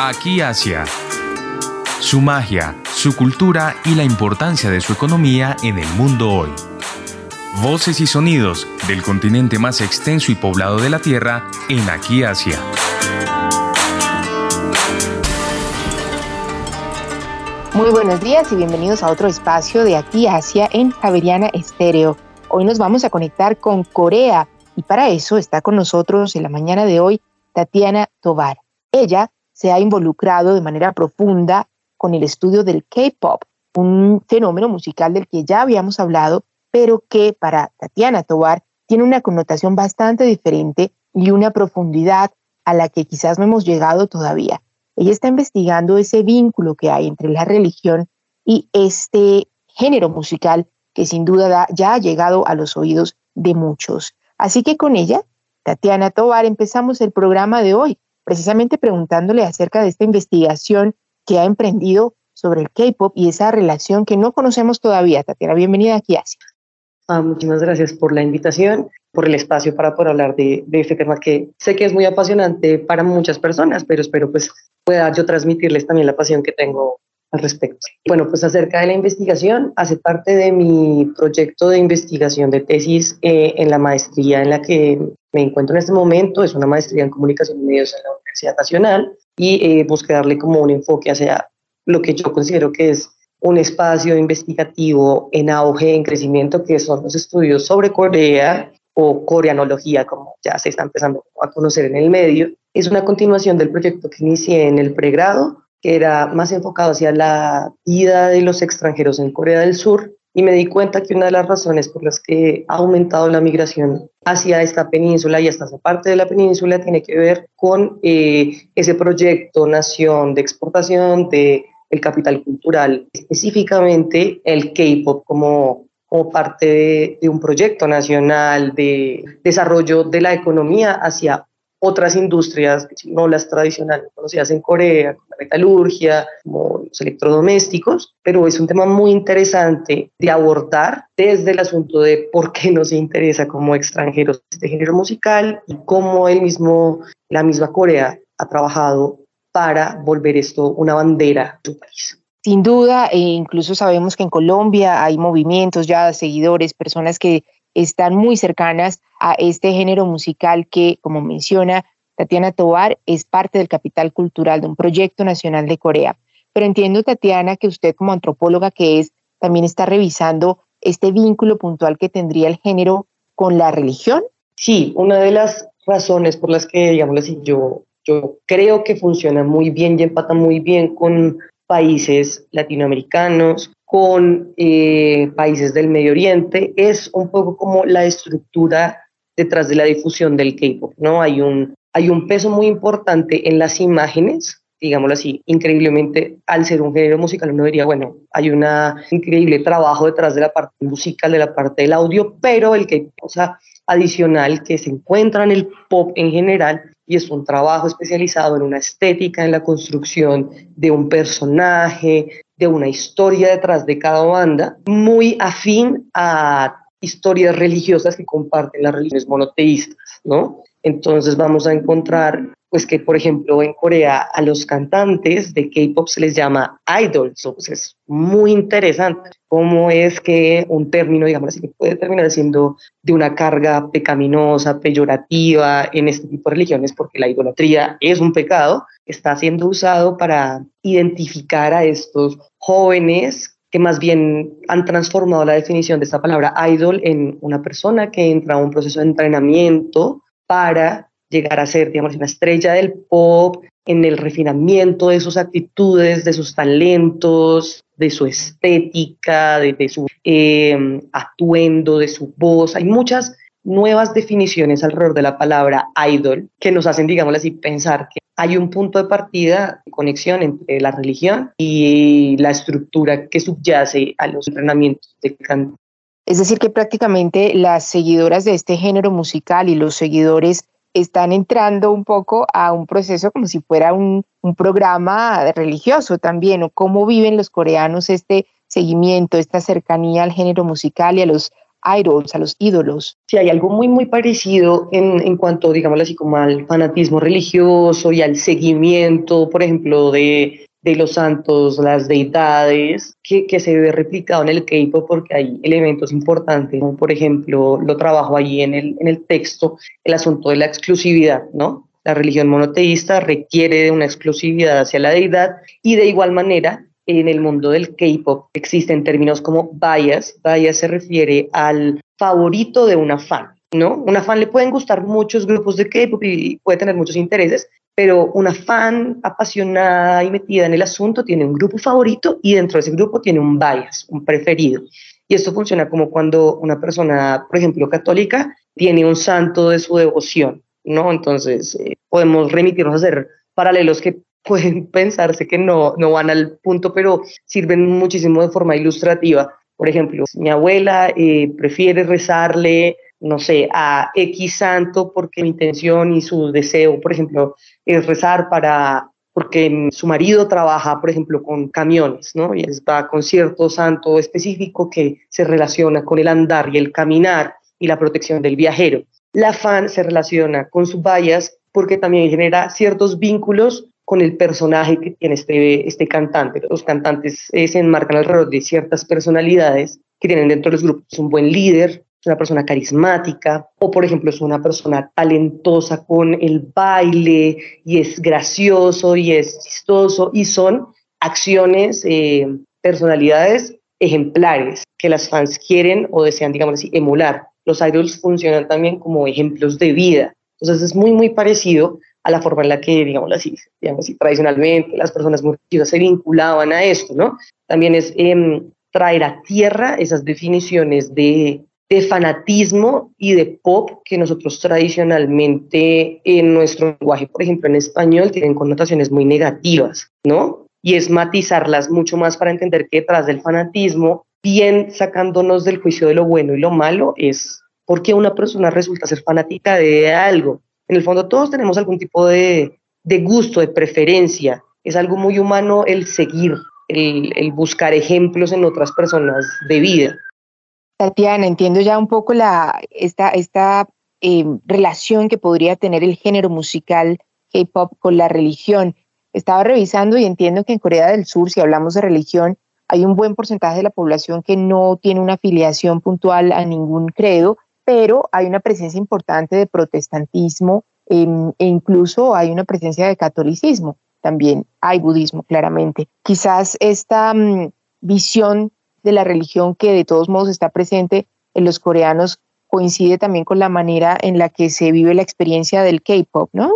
Aquí Asia. Su magia, su cultura y la importancia de su economía en el mundo hoy. Voces y sonidos del continente más extenso y poblado de la Tierra en Aquí Asia. Muy buenos días y bienvenidos a otro espacio de Aquí Asia en Javeriana Estéreo. Hoy nos vamos a conectar con Corea y para eso está con nosotros en la mañana de hoy Tatiana Tovar. Ella se ha involucrado de manera profunda con el estudio del K-pop, un fenómeno musical del que ya habíamos hablado, pero que para Tatiana Tovar tiene una connotación bastante diferente y una profundidad a la que quizás no hemos llegado todavía. Ella está investigando ese vínculo que hay entre la religión y este género musical que sin duda ya ha llegado a los oídos de muchos. Así que con ella, Tatiana Tovar, empezamos el programa de hoy, precisamente preguntándole acerca de esta investigación que ha emprendido sobre el K-pop y esa relación que no conocemos todavía. Tatiana, bienvenida aquí a Asia. Ah, muchísimas gracias por la invitación, por el espacio para poder hablar de, de, este tema que sé que es muy apasionante para muchas personas, pero espero pues pueda yo transmitirles también la pasión que tengo al respecto. Bueno, pues acerca de la investigación, hace parte de mi proyecto de investigación de tesis eh, en la maestría en la que me encuentro en este momento, es una maestría en comunicación y medios en la Universidad Nacional y eh, busqué darle como un enfoque hacia lo que yo considero que es un espacio investigativo en auge, en crecimiento, que son los estudios sobre Corea o coreanología, como ya se está empezando a conocer en el medio. Es una continuación del proyecto que inicié en el pregrado, que era más enfocado hacia la vida de los extranjeros en Corea del Sur, y me di cuenta que una de las razones por las que ha aumentado la migración hacia esta península y hasta esa parte de la península tiene que ver con eh, ese proyecto nación de exportación de el capital cultural, específicamente el K-pop como, como parte de, un proyecto nacional de desarrollo de la economía hacia otras industrias, no las tradicionales conocidas en Corea, como la metalurgia, como los electrodomésticos, pero es un tema muy interesante de abordar desde el asunto de por qué nos interesa como extranjeros este género musical y cómo el mismo, la misma Corea ha trabajado para volver esto una bandera de su país. Sin duda, e incluso sabemos que en Colombia hay movimientos ya, seguidores, personas que están muy cercanas a este género musical que, como menciona Tatiana Tovar, es parte del capital cultural de un proyecto nacional de Corea. Pero entiendo, Tatiana, que usted como antropóloga que es, también está revisando este vínculo puntual que tendría el género con la religión. Sí, una de las razones por las que, digamos así, yo yo creo que funciona muy bien y empata muy bien con países latinoamericanos, con eh, países del Medio Oriente, es un poco como la estructura detrás de la difusión del K-pop, ¿no? Hay un, hay un peso muy importante en las imágenes, digámoslo así, increíblemente, al ser un género musical, uno diría, bueno, hay un increíble trabajo detrás de la parte musical, de la parte del audio, pero el que, o sea, adicional que se encuentra en el pop en general y es un trabajo especializado en una estética, en la construcción de un personaje, de una historia detrás de cada banda, muy afín a historias religiosas que comparten las religiones monoteístas, ¿no? Entonces vamos a encontrar pues que por ejemplo en Corea a los cantantes de K-pop se les llama idols, pues es muy interesante cómo es que un término, digamos así, puede terminar siendo de una carga pecaminosa, peyorativa en este tipo de religiones, porque la idolatría es un pecado, está siendo usado para identificar a estos jóvenes que más bien han transformado la definición de esta palabra idol en una persona que entra a un proceso de entrenamiento para llegar a ser, digamos, una estrella del pop, en el refinamiento de sus actitudes, de sus talentos, de su estética, de, su em, atuendo, de su voz. Hay muchas nuevas definiciones alrededor de la palabra idol que nos hacen, digamos así, pensar que hay un punto de partida, de conexión entre la religión y la estructura que subyace a los entrenamientos de canto. Es decir, que prácticamente las seguidoras de este género musical y los seguidores están entrando un poco a un proceso como si fuera un, programa religioso también, o cómo viven los coreanos este seguimiento, esta cercanía al género musical y a los idols, a los ídolos. Sí, hay algo muy, muy parecido en, en cuanto, digamos así, como al fanatismo religioso y al seguimiento, por ejemplo, de, de los santos, las deidades, que, que se ve replicado en el K-pop porque hay elementos importantes, como por ejemplo, lo trabajo allí en el, en el texto, el asunto de la exclusividad, ¿no? La religión monoteísta requiere de una exclusividad hacia la deidad y de igual manera en el mundo del K-pop existen términos como bias. Bias se refiere al favorito de una fan, ¿no? Una fan le pueden gustar muchos grupos de K-pop y puede tener muchos intereses, pero una fan apasionada y metida en el asunto tiene un grupo favorito y dentro de ese grupo tiene un bias, un preferido. Y esto funciona como cuando una persona, por ejemplo, católica, tiene un santo de su devoción. ¿no? Entonces, eh, podemos remitirnos a hacer paralelos que pueden pensarse que no, no van al punto, pero sirven muchísimo de forma ilustrativa. Por ejemplo, mi abuela eh, prefiere rezarle, no sé, a X santo porque mi intención y su deseo, por ejemplo, es rezar para porque su marido trabaja, por ejemplo, con camiones, ¿no? Y está con cierto santo específico que se relaciona con el andar y el caminar y la protección del viajero. La fan se relaciona con su bias porque también genera ciertos vínculos con el personaje que tiene este, este cantante. Los cantantes eh, se enmarcan alrededor de ciertas personalidades que tienen dentro de los grupos. Un buen líder, es una persona carismática, o por ejemplo es una persona talentosa con el baile y es gracioso y es chistoso y son acciones, eh, personalidades ejemplares que las fans quieren o desean, digamos así, emular los idols funcionan también como ejemplos de vida. Entonces es muy, muy parecido a la forma en la que, digamos así, digamos así tradicionalmente las personas muy se vinculaban a esto, ¿no? También es em, traer a tierra esas definiciones de, de fanatismo y de pop que nosotros tradicionalmente en nuestro lenguaje, por ejemplo en español, tienen connotaciones muy negativas, ¿no? Y es matizarlas mucho más para entender que detrás del fanatismo bien sacándonos del juicio de lo bueno y lo malo es por qué una persona resulta ser fanática de algo. En el fondo todos tenemos algún tipo de, de gusto, de preferencia. Es algo muy humano el seguir, el, el buscar ejemplos en otras personas de vida. Tatiana, entiendo ya un poco esta eh, relación que podría tener el género musical K-pop con la religión. Estaba revisando y entiendo que en Corea del Sur, si hablamos de religión, hay un buen porcentaje de la población que no tiene una afiliación puntual a ningún credo, pero hay una presencia importante de protestantismo em, e incluso hay una presencia de catolicismo. También hay budismo, claramente. Quizás esta mm, visión de la religión que de todos modos está presente en los coreanos coincide también con la manera en la que se vive la experiencia del K-pop, ¿no?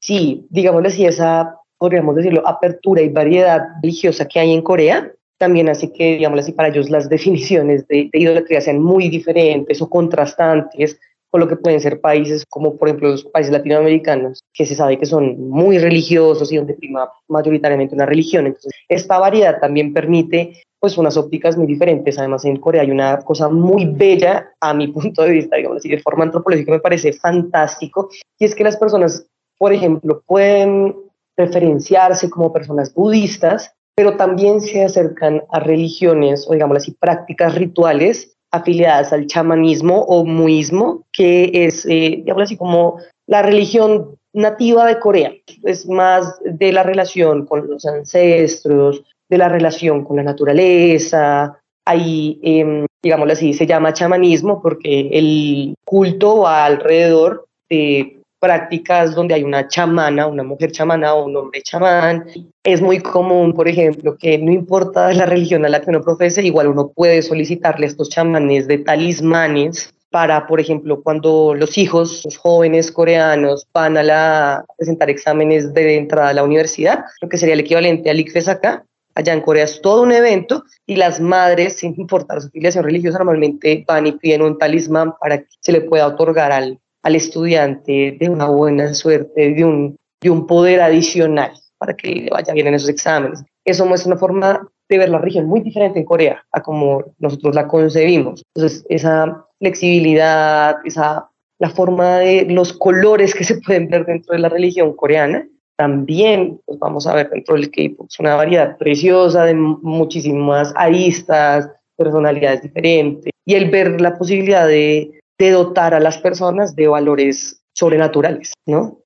Sí, digámoslo así, esa, podríamos decirlo, apertura y variedad religiosa que hay en Corea también así que, digamos así, para ellos las definiciones de, idolatría sean muy diferentes o contrastantes con lo que pueden ser países como, por ejemplo, los países latinoamericanos, que se sabe que son muy religiosos y donde prima mayoritariamente una religión. Entonces, esta variedad también permite pues unas ópticas muy diferentes. Además, en Corea hay una cosa muy bella, a mi punto de vista, digamos así, de forma antropológica, me parece fantástico, y es que las personas, por ejemplo, pueden referenciarse como personas budistas, pero también se acercan a religiones o digamos así prácticas rituales afiliadas al chamanismo o muismo, que es, eh, digamos así, como la religión nativa de Corea. Es más de la relación con los ancestros, de la relación con la naturaleza. Ahí, eh, digámoslo así, se llama chamanismo porque el culto va alrededor de prácticas donde hay una chamana, una mujer chamana o un hombre chamán. Es muy común, por ejemplo, que no importa la religión a la que uno profese, igual uno puede solicitarle a estos chamanes de talismanes para, por ejemplo, cuando los hijos, los jóvenes coreanos van a, la, presentar exámenes de entrada a la universidad, lo que sería el equivalente al ICFES acá, allá en Corea es todo un evento y las madres, sin importar su filiación religiosa, normalmente van y piden un talismán para que se le pueda otorgar al, al estudiante de una buena suerte, de un, de un poder adicional para que le vaya bien en esos exámenes. Eso muestra una forma de ver la región muy diferente en Corea a como nosotros la concebimos. Entonces, esa flexibilidad, esa, la forma de los colores que se pueden ver dentro de la religión coreana, también pues, vamos a ver dentro del K-pop. Una variedad preciosa de muchísimas aristas, personalidades diferentes. y el ver la posibilidad de, de dotar a las personas de valores sobrenaturales, ¿no?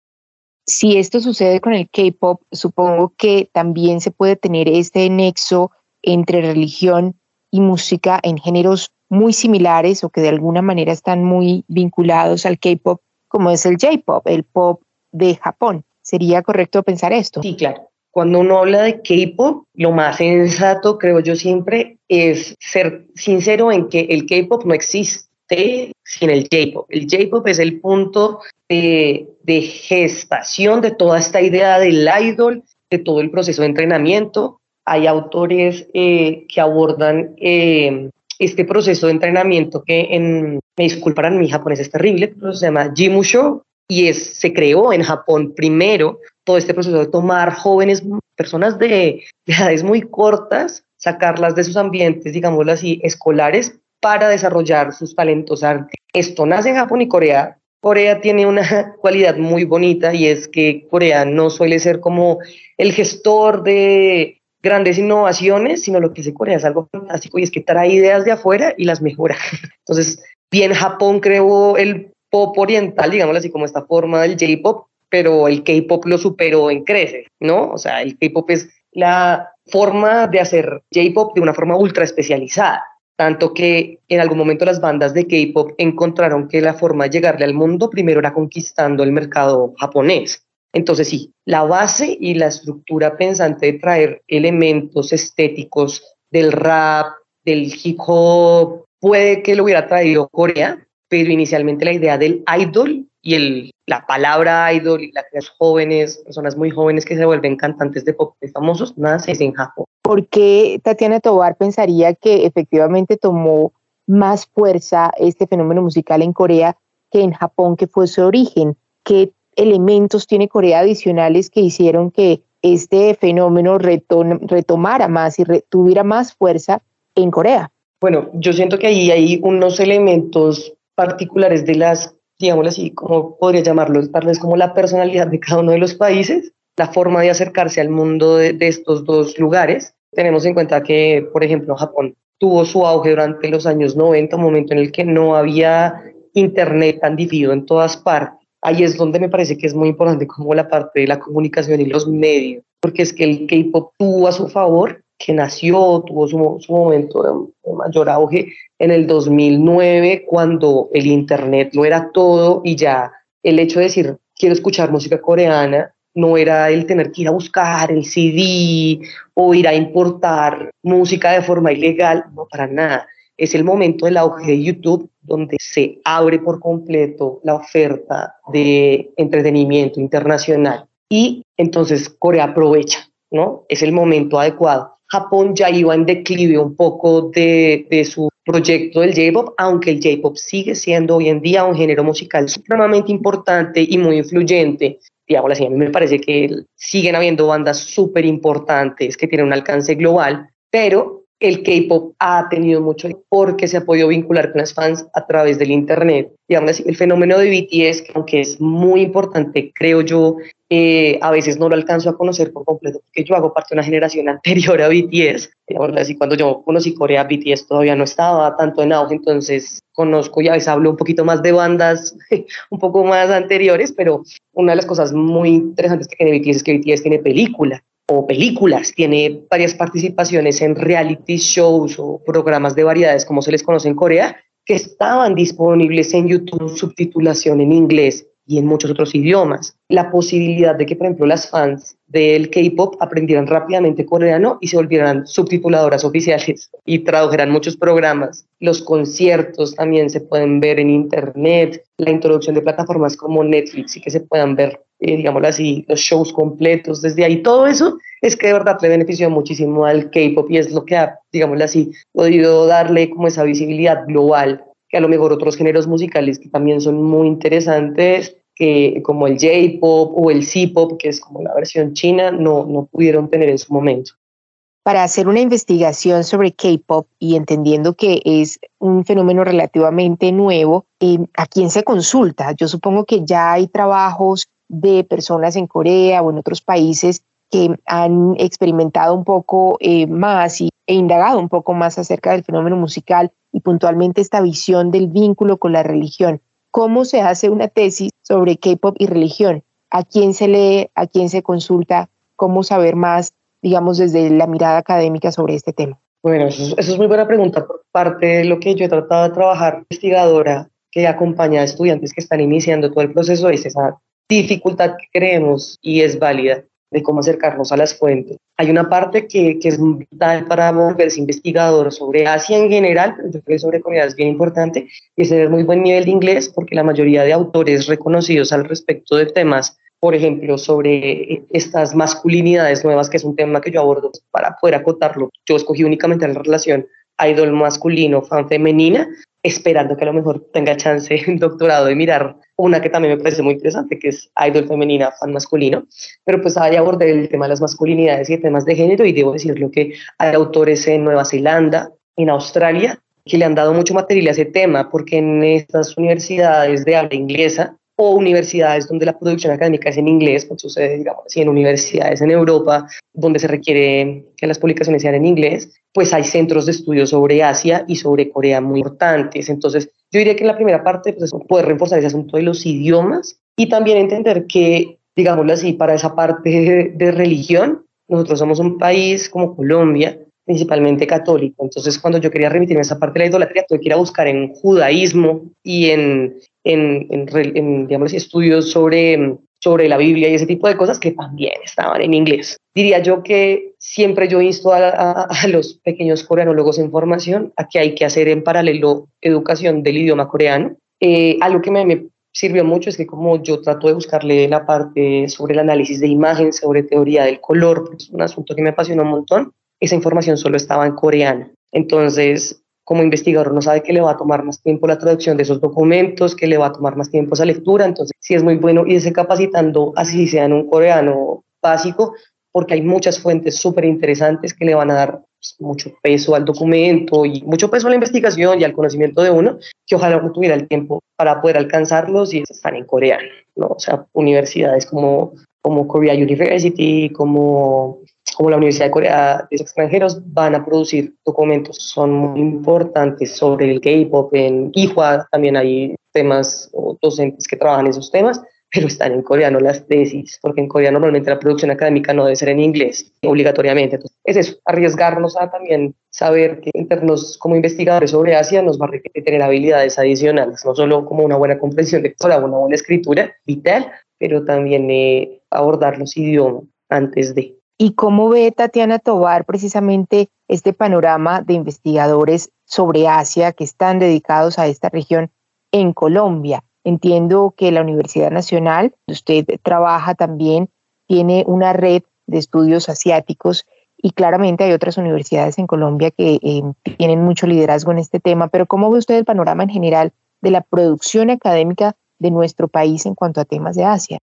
Si esto sucede con el K-pop, supongo que también se puede tener este nexo entre religión y música en géneros muy similares o que de alguna manera están muy vinculados al K-pop, como es el J-pop, el pop de Japón. ¿Sería correcto pensar esto? Sí, claro. Cuando uno habla de K-pop, lo más sensato, creo yo siempre, es ser sincero en que el K-pop no existe sin el J-pop. El J-pop es el punto de, gestación de toda esta idea del idol, de todo el proceso de entrenamiento. Hay autores eh, que abordan eh, este proceso de entrenamiento que en, me disculparán, mi japonés es terrible, pero se llama Jimusho y es, se creó en Japón primero todo este proceso de tomar jóvenes, personas de, edades muy cortas, sacarlas de sus ambientes, digámoslo así, escolares, para desarrollar sus talentos artísticos. Esto nace en Japón y Corea. Corea tiene una cualidad muy bonita y es que Corea no suele ser como el gestor de grandes innovaciones, sino lo que hace Corea es algo fantástico y es que trae ideas de afuera y las mejora. Entonces, bien Japón creó el pop oriental, digámoslo así, como esta forma del J-pop, pero el K-pop lo superó en crece, ¿no? O sea, el K-pop es la forma de hacer J-pop de una forma ultra especializada. Tanto que en algún momento las bandas de K-pop encontraron que la forma de llegarle al mundo primero era conquistando el mercado japonés. Entonces sí, la base y la estructura pensante de traer elementos estéticos del rap, del hip hop, puede que lo hubiera traído Corea, pero inicialmente la idea del idol y el, la palabra idol y las jóvenes, personas muy jóvenes que se vuelven cantantes de pop famosos, nace en Japón. ¿Por qué Tatiana Tobar pensaría que efectivamente tomó más fuerza este fenómeno musical en Corea que en Japón, que fue su origen? ¿Qué elementos tiene Corea adicionales que hicieron que este fenómeno retomara más y tuviera más fuerza en Corea? Bueno, yo siento que ahí hay unos elementos particulares de las, digámoslo así, como podría llamarlo, vez como la personalidad de cada uno de los países, la forma de acercarse al mundo de, estos dos lugares. Tenemos en cuenta que, por ejemplo, Japón tuvo su auge durante los años 90, un momento en el que no había internet tan dividido en todas partes. Ahí es donde me parece que es muy importante como la parte de la comunicación y los medios, porque es que el K-pop tuvo a su favor que nació, tuvo su, su momento de, mayor auge en el 2009, cuando el Internet no era todo y ya el hecho de decir, quiero escuchar música coreana, no era el tener que ir a buscar el CD o ir a importar música de forma ilegal, no para nada. Es el momento del auge de YouTube donde se abre por completo la oferta de entretenimiento internacional y entonces Corea aprovecha, ¿no? Es el momento adecuado. Japón ya iba en declive un poco de, su proyecto del J-pop, aunque el J-pop sigue siendo hoy en día un género musical supremamente importante y muy influyente. Digamos así, a mí me parece que siguen habiendo bandas súper importantes que tienen un alcance global, pero el K-pop ha tenido mucho porque se ha podido vincular con las fans a través del Internet. Digamos así, el fenómeno de BTS, aunque es muy importante, creo yo, eh, a veces no lo alcanzo a conocer por completo, porque yo hago parte de una generación anterior a BTS. Digamos cuando yo conocí Corea, BTS todavía no estaba tanto en auge, entonces conozco y a veces hablo un poquito más de bandas un poco más anteriores, pero una de las cosas muy interesantes que tiene BTS es que BTS tiene película o películas, tiene varias participaciones en reality shows o programas de variedades, como se les conoce en Corea, que estaban disponibles en YouTube, subtitulación en inglés y en muchos otros idiomas. La posibilidad de que, por ejemplo, las fans del K-pop aprendieran rápidamente coreano y se volvieran subtituladoras oficiales y tradujeran muchos programas. Los conciertos también se pueden ver en Internet, la introducción de plataformas como Netflix y que se puedan ver, eh, digámoslo así, los shows completos desde ahí. Todo eso es que de verdad le benefició muchísimo al K-pop y es lo que ha, digámoslo así, podido darle como esa visibilidad global que a lo mejor otros géneros musicales que también son muy interesantes que como el J-pop o el C-pop, que es como la versión china, no, no pudieron tener en su momento. Para hacer una investigación sobre K-pop y entendiendo que es un fenómeno relativamente nuevo, eh, ¿a quién se consulta? Yo supongo que ya hay trabajos de personas en Corea o en otros países que han experimentado un poco eh, más y, e indagado un poco más acerca del fenómeno musical y puntualmente esta visión del vínculo con la religión. ¿Cómo se hace una tesis sobre K-pop y religión? ¿A quién se lee? ¿A quién se consulta? ¿Cómo saber más, digamos, desde la mirada académica sobre este tema? Bueno, eso es, muy buena pregunta por parte de lo que yo he tratado de trabajar investigadora que acompaña a estudiantes que están iniciando todo el proceso, es esa dificultad que creemos y es válida de cómo acercarnos a las fuentes. Hay una parte que, que es vital para volverse investigador sobre Asia en general, pero yo creo que sobre Corea es bien importante, y es tener muy buen nivel de inglés, porque la mayoría de autores reconocidos al respecto de temas, por ejemplo, sobre estas masculinidades nuevas, que es un tema que yo abordo para poder acotarlo, yo escogí únicamente la relación idol masculino, fan femenina, esperando que a lo mejor tenga chance en doctorado de mirar una que también me parece muy interesante, que es idol femenina, fan masculino, pero pues ahí abordé el tema de las masculinidades y temas de género y debo decirlo que hay autores en Nueva Zelanda, en Australia, que le han dado mucho material a ese tema, porque en estas universidades de habla inglesa o universidades donde la producción académica es en inglés, pues sucede, digamos así, en universidades en Europa, donde se requiere que las publicaciones sean en inglés, pues hay centros de estudio sobre Asia y sobre Corea muy importantes. Entonces, yo diría que en la primera parte, pues poder reforzar ese asunto de los idiomas y también entender que, digámoslo así, para esa parte de, de religión, nosotros somos un país como Colombia, principalmente católico. Entonces, cuando yo quería remitirme a esa parte de la idolatría, tuve que ir a buscar en judaísmo y en, en, en, digamos, estudios sobre, sobre la Biblia y ese tipo de cosas que también estaban en inglés. Diría yo que siempre yo insto a, a, los pequeños coreanólogos en formación a que hay que hacer en paralelo educación del idioma coreano. Eh, algo que me, me sirvió mucho es que como yo trato de buscarle la parte sobre el análisis de imagen, sobre teoría del color, es un asunto que me apasiona un montón, esa información solo estaba en coreano. Entonces, como investigador no sabe que le va a tomar más tiempo la traducción de esos documentos, que le va a tomar más tiempo esa lectura, entonces sí es muy bueno irse capacitando así sea en un coreano básico, porque hay muchas fuentes súper interesantes que le van a dar pues, mucho peso al documento y mucho peso a la investigación y al conocimiento de uno, que ojalá uno tuviera el tiempo para poder alcanzarlos y están en coreano, ¿no? O sea, universidades como, como Korea University, como como la Universidad de Corea de extranjeros van a producir documentos, son muy importantes sobre el K-pop. En IHUA también hay temas o docentes que trabajan esos temas, pero están en coreano las tesis, porque en Corea normalmente la producción académica no debe ser en inglés obligatoriamente. Entonces, es eso, arriesgarnos a también saber que internos como investigadores sobre Asia nos va a requerir tener habilidades adicionales, no solo como una buena comprensión de toda una buena escritura vital, pero también eh, abordar los idiomas antes de. ¿Y cómo ve Tatiana Tobar precisamente este panorama de investigadores sobre Asia que están dedicados a esta región en Colombia? Entiendo que la Universidad Nacional, usted trabaja también, tiene una red de estudios asiáticos y claramente hay otras universidades en Colombia que eh, tienen mucho liderazgo en este tema, pero ¿cómo ve usted el panorama en general de la producción académica de nuestro país en cuanto a temas de Asia?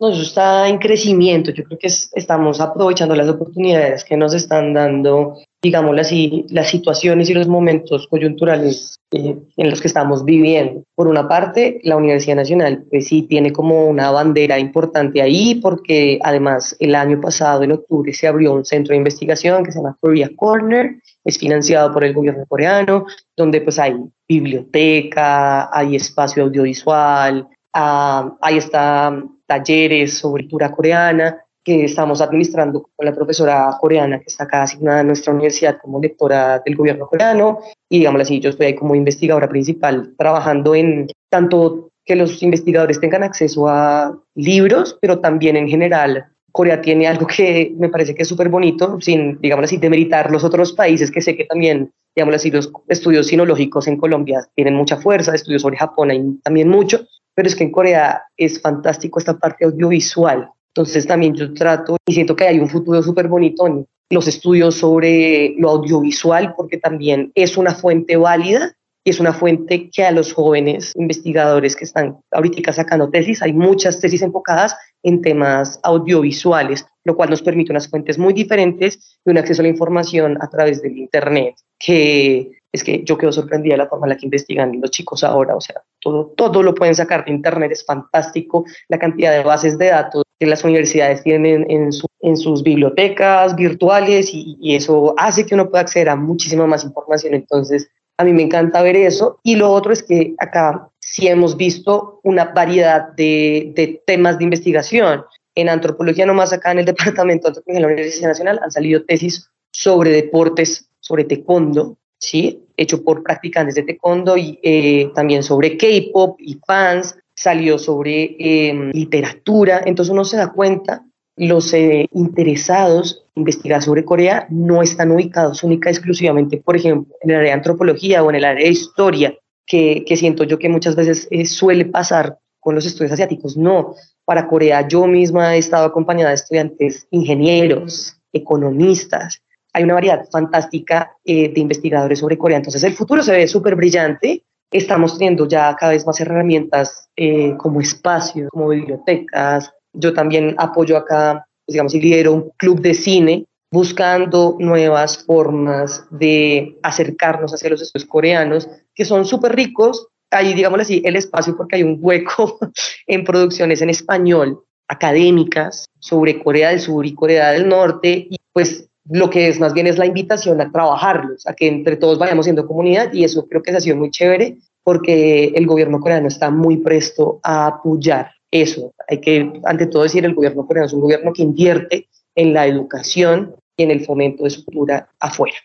No, eso está en crecimiento. Yo creo que estamos aprovechando las oportunidades que nos están dando, digamos así, las situaciones y los momentos coyunturales eh, en los que estamos viviendo. Por una parte, la Universidad Nacional pues sí tiene como una bandera importante ahí porque además el año pasado, en octubre, se abrió un centro de investigación que se llama Korea Corner, es financiado por el gobierno coreano, donde pues hay biblioteca, hay espacio audiovisual, ah, ahí está talleres sobre cultura coreana que estamos administrando con la profesora coreana que está acá asignada a nuestra universidad como lectora del gobierno coreano. Y digamos así, yo estoy ahí como investigadora principal trabajando en tanto que los investigadores tengan acceso a libros, pero también en general Corea tiene algo que me parece que es súper bonito, sin, digamos así, demeritar los otros países, que sé que también, digamos así, los estudios sinológicos en Colombia tienen mucha fuerza, estudios sobre Japón hay también mucho, pero es que en Corea es fantástico esta parte audiovisual. Entonces también yo trato y siento que hay un futuro súper bonito en los estudios sobre lo audiovisual, porque también es una fuente válida es una fuente que a los jóvenes investigadores que están ahorita sacando tesis, hay muchas tesis enfocadas en temas audiovisuales, lo cual nos permite unas fuentes muy diferentes y un acceso a la información a través del Internet, que es que yo quedo sorprendida de la forma en la que investigan los chicos ahora, o sea, todo, todo lo pueden sacar de Internet, es fantástico la cantidad de bases de datos que las universidades tienen en, en sus bibliotecas virtuales y, y, eso hace que uno pueda acceder a muchísima más información, entonces a mí me encanta ver eso. Y lo otro es que acá sí hemos visto una variedad de, temas de investigación. En antropología, nomás acá en el Departamento de Antropología de la Universidad Nacional, han salido tesis sobre deportes, sobre taekwondo, ¿sí? hecho por practicantes de taekwondo y eh, también sobre K-pop y fans, salió sobre eh, literatura, entonces uno se da cuenta, los eh, interesados en investigar sobre Corea no están ubicados única exclusivamente, por ejemplo, en el área de antropología o en el área de historia, que, que siento yo que muchas veces suele pasar con los estudios asiáticos, no, para Corea yo misma he estado acompañada de estudiantes ingenieros, economistas, hay una variedad fantástica eh, de investigadores sobre Corea. Entonces el futuro se ve súper brillante. Estamos teniendo ya cada vez más herramientas eh, como espacios, como bibliotecas. Yo también apoyo acá, pues, digamos, y lidero un club de cine buscando nuevas formas de acercarnos hacia los estudios coreanos, que son súper ricos. Ahí, digámoslo así, el espacio porque hay un hueco en producciones en español académicas sobre Corea del Sur y Corea del Norte y pues lo que es más bien es la invitación a trabajarlos, a que entre todos vayamos siendo comunidad y eso creo que ha sido muy chévere porque el gobierno coreano está muy presto a apoyar eso. Hay que, ante todo, decir, el gobierno coreano es un gobierno que invierte en la educación y en el fomento de su cultura afuera.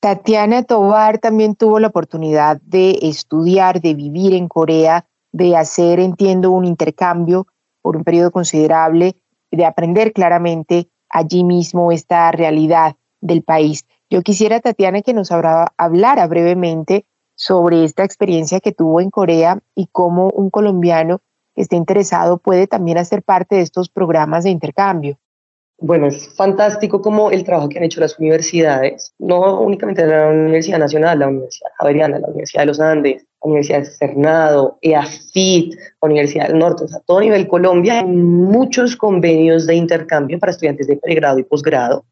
Tatiana Tobar también tuvo la oportunidad de estudiar, de vivir en Corea, de hacer, entiendo, un intercambio por un periodo considerable, de aprender claramente allí mismo esta realidad del país. Yo quisiera, Tatiana, que nos hablara brevemente sobre esta experiencia que tuvo en Corea y cómo un colombiano esté interesado puede también hacer parte de estos programas de intercambio. Bueno, es fantástico como el trabajo que han hecho las universidades, no únicamente la Universidad Nacional, la Universidad Javeriana, la Universidad de los Andes, la Universidad de Cernado, EAFIT, la Universidad del Norte, o sea, a todo nivel Colombia, hay muchos convenios de intercambio para estudiantes de pregrado y posgrado.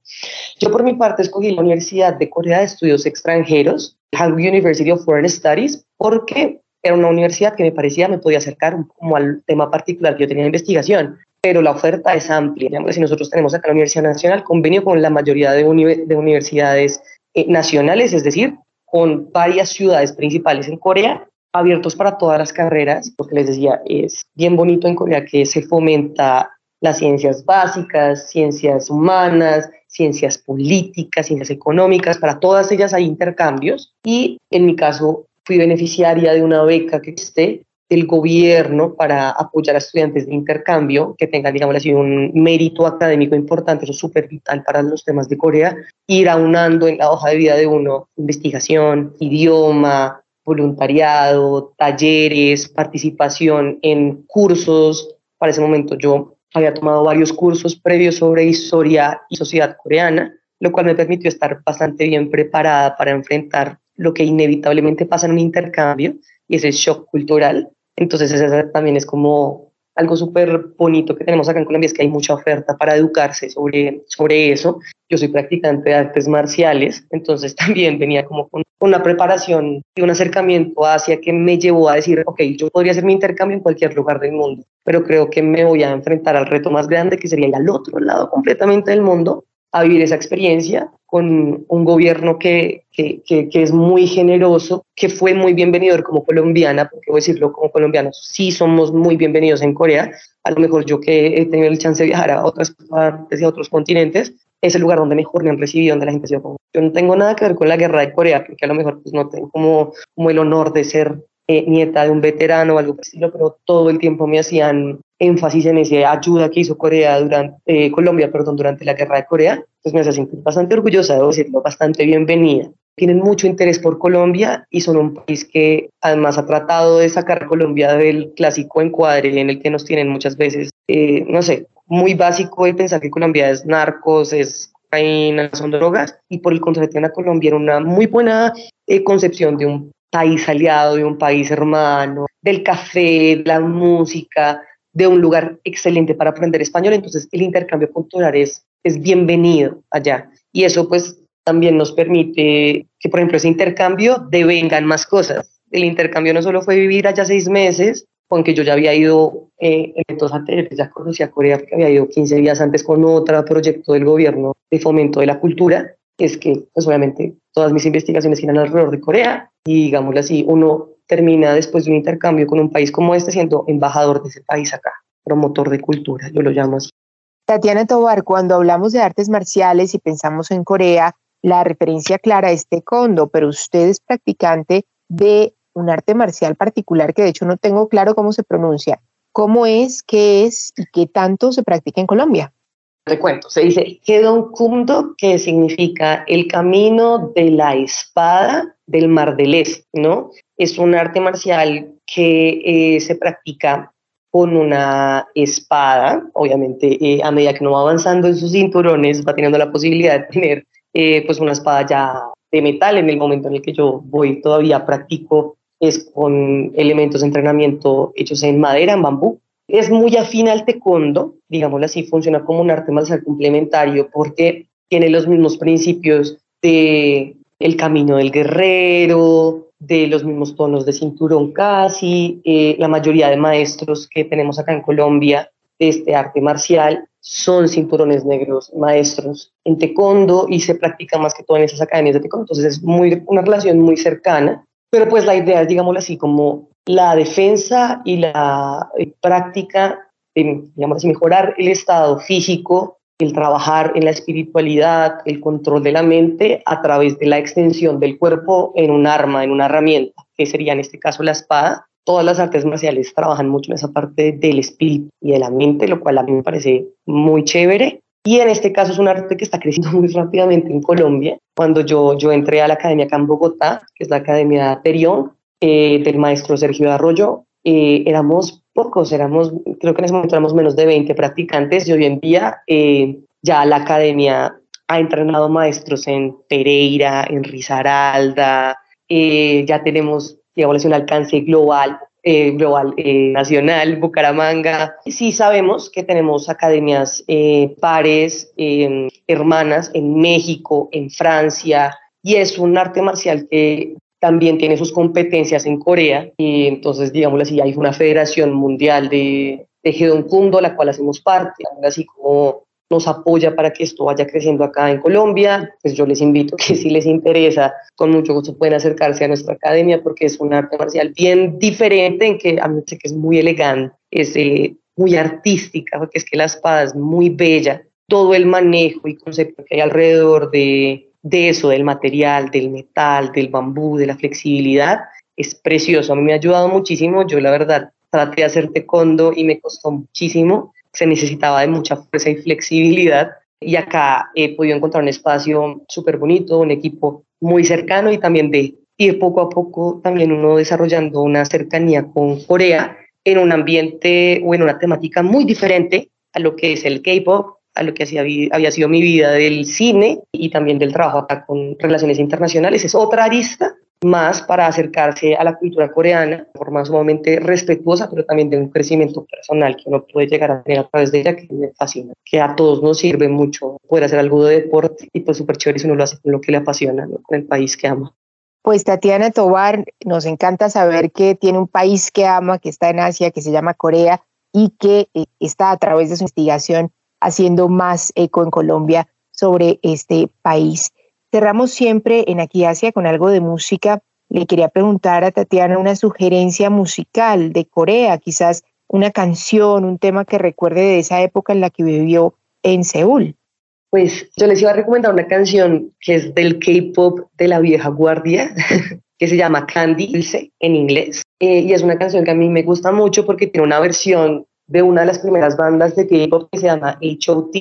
Yo por mi parte escogí la Universidad de Corea de Estudios Extranjeros, Hangul University of Foreign Studies, porque era una universidad que me parecía me podía acercar como al tema particular que yo tenía de investigación pero la oferta es amplia. Si nosotros tenemos acá la Universidad Nacional convenio con la mayoría de, de universidades eh, nacionales, es decir, con varias ciudades principales en Corea, abiertos para todas las carreras, porque les decía, es bien bonito en Corea que se fomenta las ciencias básicas, ciencias humanas, ciencias políticas, ciencias económicas, para todas ellas hay intercambios y en mi caso fui beneficiaria de una beca que esté del gobierno para apoyar a estudiantes de intercambio que tengan, digamos así, un mérito académico importante, eso es súper vital para los temas de Corea, ir aunando en la hoja de vida de uno investigación, idioma, voluntariado, talleres, participación en cursos. Para ese momento yo había tomado varios cursos previos sobre historia y sociedad coreana, lo cual me permitió estar bastante bien preparada para enfrentar lo que inevitablemente pasa en un intercambio y ese shock cultural entonces, eso también es como algo súper bonito que tenemos acá en Colombia, es que hay mucha oferta para educarse sobre, sobre eso. Yo soy practicante de artes marciales, entonces también venía como con una preparación y un acercamiento hacia que me llevó a decir, ok, yo podría hacer mi intercambio en cualquier lugar del mundo, pero creo que me voy a enfrentar al reto más grande, que sería ir al otro lado completamente del mundo, a vivir esa experiencia con un gobierno que, que, que, es muy generoso, que fue muy bienvenido como colombiana, porque voy a decirlo como colombianos, sí somos muy bienvenidos en Corea, a lo mejor yo que he tenido el chance de viajar a otras partes y a otros continentes, es el lugar donde mejor me han recibido, donde la gente ha sido como, yo no tengo nada que ver con la guerra de Corea, porque a lo mejor pues, no tengo como, como el honor de ser eh, nieta de un veterano o algo por estilo, pero todo el tiempo me hacían énfasis en esa ayuda que hizo Corea durante, eh, Colombia perdón, durante la guerra de Corea, pues me hace sentir bastante orgullosa, debo decirlo, bastante bienvenida. Tienen mucho interés por Colombia y son un país que además ha tratado de sacar a Colombia del clásico encuadre en el que nos tienen muchas veces, eh, no sé, muy básico el pensar que Colombia es narcos, es cocaína, son drogas, y por el contrario tiene a Colombia una muy buena concepción de un país aliado, de un país hermano, del café, de la música, de un lugar excelente para aprender español. Entonces el intercambio cultural es, es bienvenido allá. Y eso pues también nos permite que, por ejemplo, ese intercambio devengan más cosas. El intercambio no solo fue vivir allá seis meses, aunque yo ya había ido eh, en ya conocía Corea porque había ido 15 días antes con otro proyecto del gobierno de fomento de la cultura, es que pues obviamente todas mis investigaciones giran alrededor de Corea y digámoslo así, uno termina después de un intercambio con un país como este siendo embajador de ese país acá, promotor de cultura, yo lo llamo así. Tatiana Tobar, cuando hablamos de artes marciales y pensamos en Corea, la referencia clara es taekwondo, pero usted es practicante de un arte marcial particular que de hecho no tengo claro cómo se pronuncia. ¿Cómo es, qué es y qué tanto se practica en Colombia? Te cuento, se dice Hedon Kumdo, que significa el camino de la espada del Mar del Este, ¿no? Es un arte marcial que eh, se practica con una espada, obviamente eh, a medida que uno va avanzando en sus cinturones va teniendo la posibilidad de tener eh, pues una espada ya de metal en el momento en el que yo voy todavía practico es con elementos de entrenamiento hechos en madera, en bambú. Es muy afín al taekwondo, digámoslo así, funciona como un arte marcial complementario porque tiene los mismos principios de el camino del guerrero, de los mismos tonos de cinturón casi. Eh, la mayoría de maestros que tenemos acá en Colombia de este arte marcial son cinturones negros maestros en taekwondo y se practica más que todo en esas academias de taekwondo. Entonces es muy, una relación muy cercana pero pues la idea es, digámoslo así, como la defensa y la eh, práctica de, digamos así, mejorar el estado físico, el trabajar en la espiritualidad, el control de la mente a través de la extensión del cuerpo en un arma, en una herramienta, que sería en este caso la espada. Todas las artes marciales trabajan mucho en esa parte del espíritu y de la mente, lo cual a mí me parece muy chévere. Y en este caso es un arte que está creciendo muy rápidamente en Colombia. Cuando yo, yo entré a la academia acá en Bogotá, que es la Academia Terión, eh, del maestro Sergio Arroyo, eh, éramos pocos, éramos, creo que en ese momento éramos menos de 20 practicantes y hoy en día eh, ya la academia ha entrenado maestros en Pereira, en Risaralda, ya tenemos, digamos, un alcance global eh, global eh, nacional, Bucaramanga. Sí sabemos que tenemos academias eh, pares, em, hermanas en México, en Francia, y es un arte marcial que también tiene sus competencias en Corea. Y entonces, digámoslo así, hay una federación mundial de, de Kundo, la cual hacemos parte, así como nos apoya para que esto vaya creciendo acá en Colombia, pues yo les invito que si les interesa, con mucho gusto pueden acercarse a nuestra academia porque es un arte marcial bien diferente en que a mí sé que es muy elegante, es eh, muy artística, porque es que la espada es muy bella, todo el manejo y concepto que hay alrededor de, de eso, del material, del metal, del bambú, de la flexibilidad, es precioso. A mí me ha ayudado muchísimo. Yo la verdad traté de hacer taekwondo y me costó muchísimo se necesitaba de mucha fuerza y flexibilidad. Y acá he podido encontrar un espacio súper bonito, un equipo muy cercano y también de ir poco a poco también uno desarrollando una cercanía con Corea en un ambiente o en una temática muy diferente a lo que es el K-pop, a lo que había sido mi vida del cine y también del trabajo acá con relaciones internacionales. Es otra arista más para acercarse a la cultura coreana de forma sumamente respetuosa, pero también de un crecimiento personal que uno puede llegar a tener a través de ella, que me fascina, que a todos nos sirve mucho poder hacer algo de deporte y pues súper chévere si uno lo hace con lo que le apasiona, con el país que ama. Pues Tatiana Tobar, nos encanta saber que tiene un país que ama, que está en Asia, que se llama Corea y que eh, está a través de su investigación haciendo más eco en Colombia sobre este país. Cerramos siempre en Aquí Asia con algo de música. Le quería preguntar a Tatiana una sugerencia musical de Corea, quizás una canción, un tema que recuerde de esa época en la que vivió en Seúl. Pues yo les iba a recomendar una canción que es del K-pop de la vieja guardia, que se llama Candy en inglés. Eh, y es una canción que a mí me gusta mucho porque tiene una versión de una de las primeras bandas de K-pop que se llama HOT,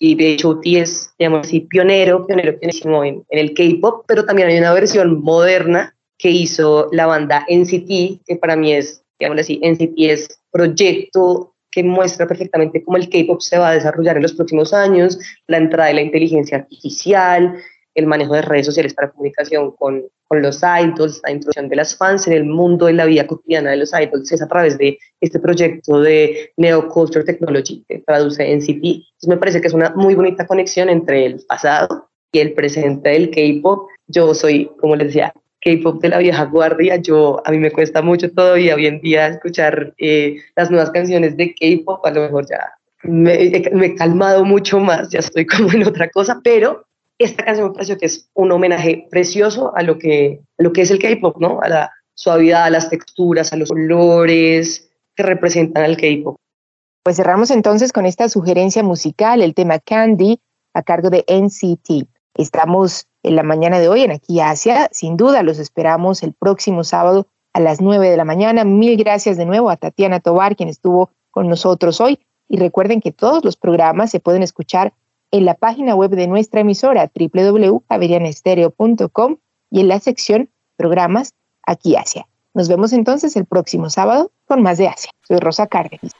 y de hecho T es, digamos así, pionero, pionero, pionero en, en el K-pop, pero también hay una versión moderna que hizo la banda NCT, que para mí es, digamos así, NCT es proyecto que muestra perfectamente cómo el K-pop se va a desarrollar en los próximos años, la entrada de la inteligencia artificial, el manejo de redes sociales para comunicación con, con los idols, la introducción de las fans en el mundo de la vida cotidiana de los idols es a través de este proyecto de Neo Culture Technology, que traduce en CT. Entonces me parece que es una muy bonita conexión entre el pasado y el presente del K-pop. Yo soy, como les decía, K-pop de la vieja guardia. Yo, a mí me cuesta mucho todavía hoy en día escuchar eh, las nuevas canciones de K-pop. A lo mejor ya me, he calmado mucho más, ya estoy como en otra cosa, pero esta canción me pareció que es un homenaje precioso a lo que, lo que es el K-pop, ¿no? A la suavidad, a las texturas, a los colores que representan al K-pop. Pues cerramos entonces con esta sugerencia musical, el tema Candy, a cargo de NCT. Estamos en la mañana de hoy en Aquí Asia. Sin duda los esperamos el próximo sábado a las 9 de la mañana. Mil gracias de nuevo a Tatiana Tobar, quien estuvo con nosotros hoy. Y recuerden que todos los programas se pueden escuchar en la página web de nuestra emisora www.javerianestereo.com y en la sección Programas Aquí Asia. Nos vemos entonces el próximo sábado con más de Asia. Soy Rosa Cárdenas.